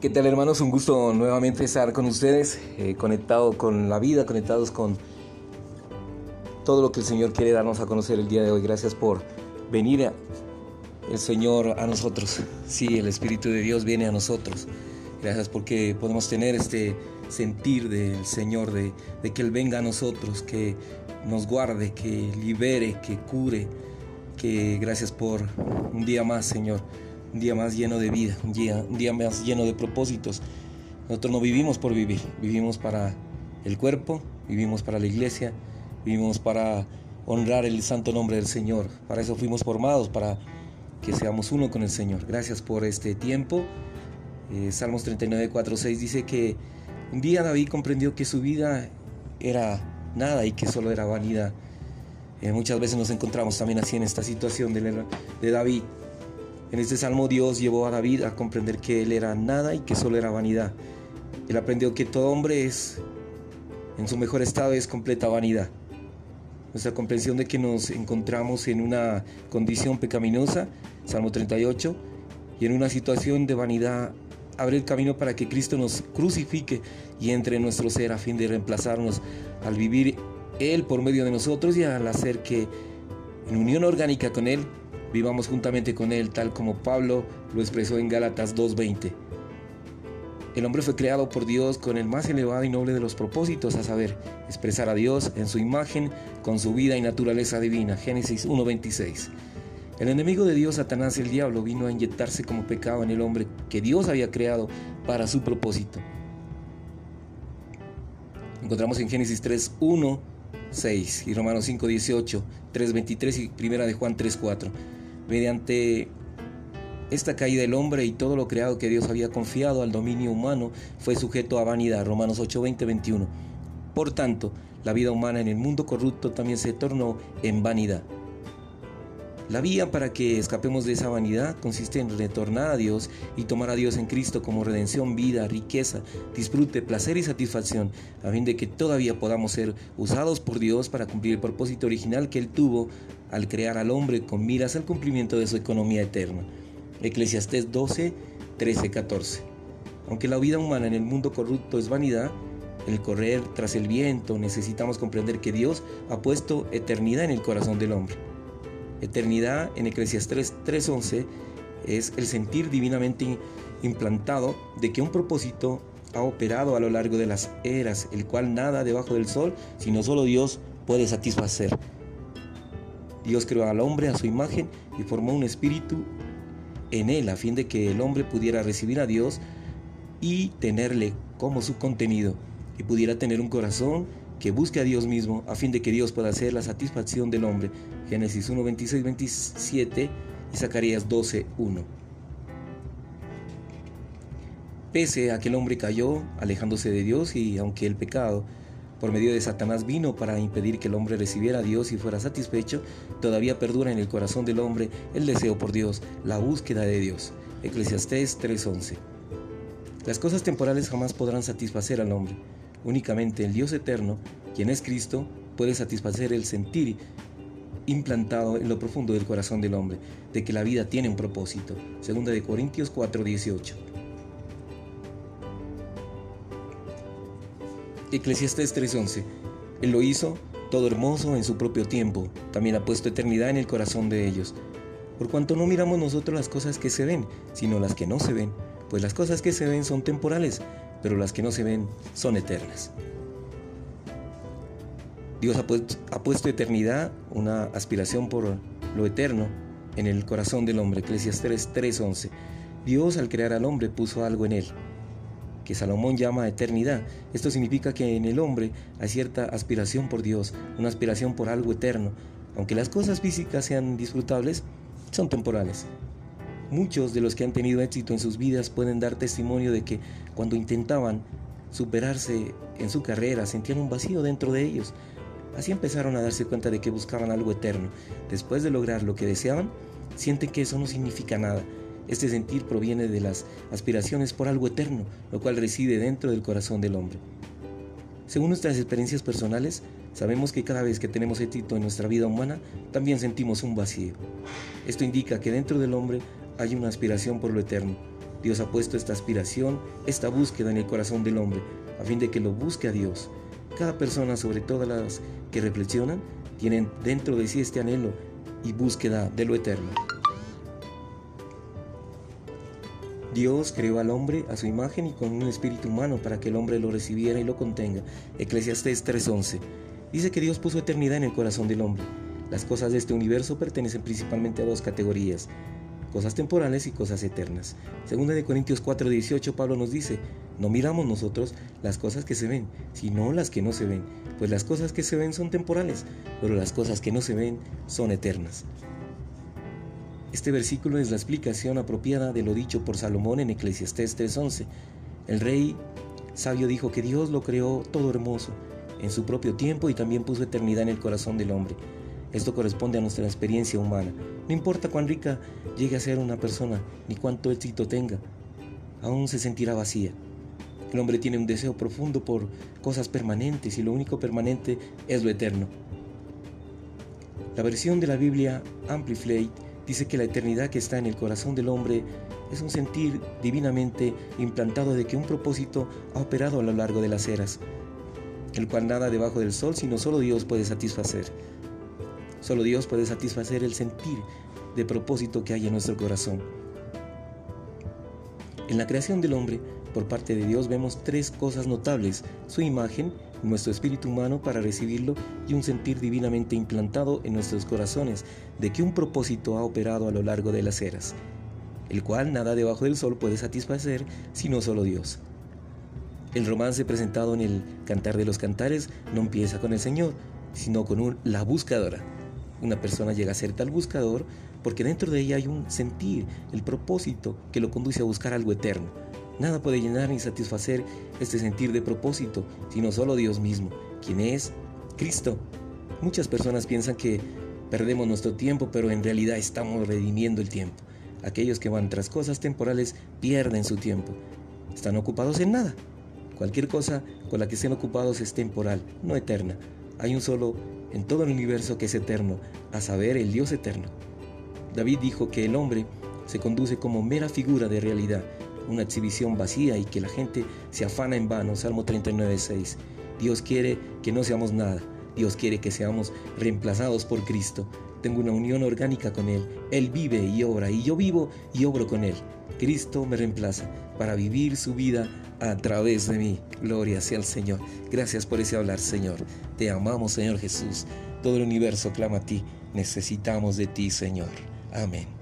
¿Qué tal hermanos? Un gusto nuevamente estar con ustedes, eh, conectado con la vida, conectados con todo lo que el Señor quiere darnos a conocer el día de hoy. Gracias por venir el Señor a nosotros. Sí, el Espíritu de Dios viene a nosotros. Gracias porque podemos tener este sentir del Señor, de, de que Él venga a nosotros, que nos guarde, que libere, que cure. Que gracias por un día más, Señor un día más lleno de vida, un día, un día más lleno de propósitos. Nosotros no vivimos por vivir, vivimos para el cuerpo, vivimos para la iglesia, vivimos para honrar el santo nombre del Señor. Para eso fuimos formados, para que seamos uno con el Señor. Gracias por este tiempo. Eh, Salmos 39, 4, 6 dice que un día David comprendió que su vida era nada y que solo era vanidad. Eh, muchas veces nos encontramos también así en esta situación de, de David, en este salmo Dios llevó a David a comprender que él era nada y que solo era vanidad. Él aprendió que todo hombre es, en su mejor estado, es completa vanidad. Nuestra comprensión de que nos encontramos en una condición pecaminosa, Salmo 38, y en una situación de vanidad, abre el camino para que Cristo nos crucifique y entre en nuestro ser a fin de reemplazarnos al vivir Él por medio de nosotros y al hacer que en unión orgánica con Él vivamos juntamente con Él, tal como Pablo lo expresó en Gálatas 2.20. El hombre fue creado por Dios con el más elevado y noble de los propósitos, a saber, expresar a Dios en su imagen con su vida y naturaleza divina. Génesis 1.26. El enemigo de Dios, Satanás el diablo, vino a inyectarse como pecado en el hombre que Dios había creado para su propósito. Encontramos en Génesis 3.1, 6 y Romanos 5.18, 3.23 y Primera de Juan 3.4 mediante esta caída del hombre y todo lo creado que Dios había confiado al dominio humano fue sujeto a vanidad. Romanos 8, 20, 21. Por tanto, la vida humana en el mundo corrupto también se tornó en vanidad. La vía para que escapemos de esa vanidad consiste en retornar a Dios y tomar a Dios en Cristo como redención, vida, riqueza, disfrute, placer y satisfacción, a fin de que todavía podamos ser usados por Dios para cumplir el propósito original que Él tuvo al crear al hombre con miras al cumplimiento de su economía eterna. Eclesiastés 12, 13, 14. Aunque la vida humana en el mundo corrupto es vanidad, el correr tras el viento, necesitamos comprender que Dios ha puesto eternidad en el corazón del hombre. Eternidad en Eclesiastés 3:11 es el sentir divinamente implantado de que un propósito ha operado a lo largo de las eras, el cual nada debajo del sol, sino solo Dios puede satisfacer. Dios creó al hombre a su imagen y formó un espíritu en él a fin de que el hombre pudiera recibir a Dios y tenerle como su contenido y pudiera tener un corazón que busque a Dios mismo a fin de que Dios pueda hacer la satisfacción del hombre. Génesis 1, 26, 27 y Zacarías 12, 1. Pese a que el hombre cayó, alejándose de Dios, y aunque el pecado por medio de Satanás vino para impedir que el hombre recibiera a Dios y fuera satisfecho, todavía perdura en el corazón del hombre el deseo por Dios, la búsqueda de Dios. Eclesiastés 3:11. Las cosas temporales jamás podrán satisfacer al hombre. Únicamente el Dios eterno, quien es Cristo, puede satisfacer el sentir implantado en lo profundo del corazón del hombre, de que la vida tiene un propósito. Segunda de Corintios 4:18. Eclesiastés 3:11. Él lo hizo todo hermoso en su propio tiempo, también ha puesto eternidad en el corazón de ellos. Por cuanto no miramos nosotros las cosas que se ven, sino las que no se ven, pues las cosas que se ven son temporales, pero las que no se ven son eternas. Dios ha puesto, eternidad, una aspiración por lo eterno, en el corazón del hombre. Eclesiastes 3:11. Dios al crear al hombre puso algo en él, que Salomón llama eternidad. Esto significa que en el hombre hay cierta aspiración por Dios, una aspiración por algo eterno. Aunque las cosas físicas sean disfrutables, son temporales. Muchos de los que han tenido éxito en sus vidas pueden dar testimonio de que cuando intentaban superarse en su carrera sentían un vacío dentro de ellos. Así empezaron a darse cuenta de que buscaban algo eterno. Después de lograr lo que deseaban, sienten que eso no significa nada. Este sentir proviene de las aspiraciones por algo eterno, lo cual reside dentro del corazón del hombre. Según nuestras experiencias personales, sabemos que cada vez que tenemos éxito en nuestra vida humana, también sentimos un vacío. Esto indica que dentro del hombre hay una aspiración por lo eterno. Dios ha puesto esta aspiración, esta búsqueda en el corazón del hombre, a fin de que lo busque a Dios. Cada persona, sobre todas las que reflexionan, tienen dentro de sí este anhelo y búsqueda de lo eterno. Dios creó al hombre a su imagen y con un espíritu humano para que el hombre lo recibiera y lo contenga. Eclesiastés 3:11. Dice que Dios puso eternidad en el corazón del hombre. Las cosas de este universo pertenecen principalmente a dos categorías, cosas temporales y cosas eternas. Segunda de Corintios 4:18 Pablo nos dice, no miramos nosotros las cosas que se ven, sino las que no se ven, pues las cosas que se ven son temporales, pero las cosas que no se ven son eternas. Este versículo es la explicación apropiada de lo dicho por Salomón en Eclesiastés 3:11. El rey sabio dijo que Dios lo creó todo hermoso en su propio tiempo y también puso eternidad en el corazón del hombre. Esto corresponde a nuestra experiencia humana. No importa cuán rica llegue a ser una persona, ni cuánto éxito tenga, aún se sentirá vacía. El hombre tiene un deseo profundo por cosas permanentes y lo único permanente es lo eterno. La versión de la Biblia Amplified dice que la eternidad que está en el corazón del hombre es un sentir divinamente implantado de que un propósito ha operado a lo largo de las eras, el cual nada debajo del sol, sino solo Dios puede satisfacer. Solo Dios puede satisfacer el sentir de propósito que hay en nuestro corazón. En la creación del hombre, por parte de Dios, vemos tres cosas notables, su imagen, nuestro espíritu humano para recibirlo y un sentir divinamente implantado en nuestros corazones de que un propósito ha operado a lo largo de las eras, el cual nada debajo del sol puede satisfacer sino solo Dios. El romance presentado en el Cantar de los Cantares no empieza con el Señor, sino con un, la buscadora. Una persona llega a ser tal buscador porque dentro de ella hay un sentir, el propósito que lo conduce a buscar algo eterno. Nada puede llenar ni satisfacer este sentir de propósito, sino solo Dios mismo, quien es Cristo. Muchas personas piensan que perdemos nuestro tiempo, pero en realidad estamos redimiendo el tiempo. Aquellos que van tras cosas temporales pierden su tiempo. Están ocupados en nada. Cualquier cosa con la que estén ocupados es temporal, no eterna. Hay un solo en todo el universo que es eterno, a saber, el Dios eterno. David dijo que el hombre se conduce como mera figura de realidad, una exhibición vacía y que la gente se afana en vano. Salmo 39, 6. Dios quiere que no seamos nada. Dios quiere que seamos reemplazados por Cristo. Tengo una unión orgánica con Él. Él vive y obra y yo vivo y obro con Él. Cristo me reemplaza para vivir su vida a través de mí. Gloria sea al Señor. Gracias por ese hablar, Señor. Te amamos, Señor Jesús. Todo el universo clama a ti. Necesitamos de ti, Señor. Amén.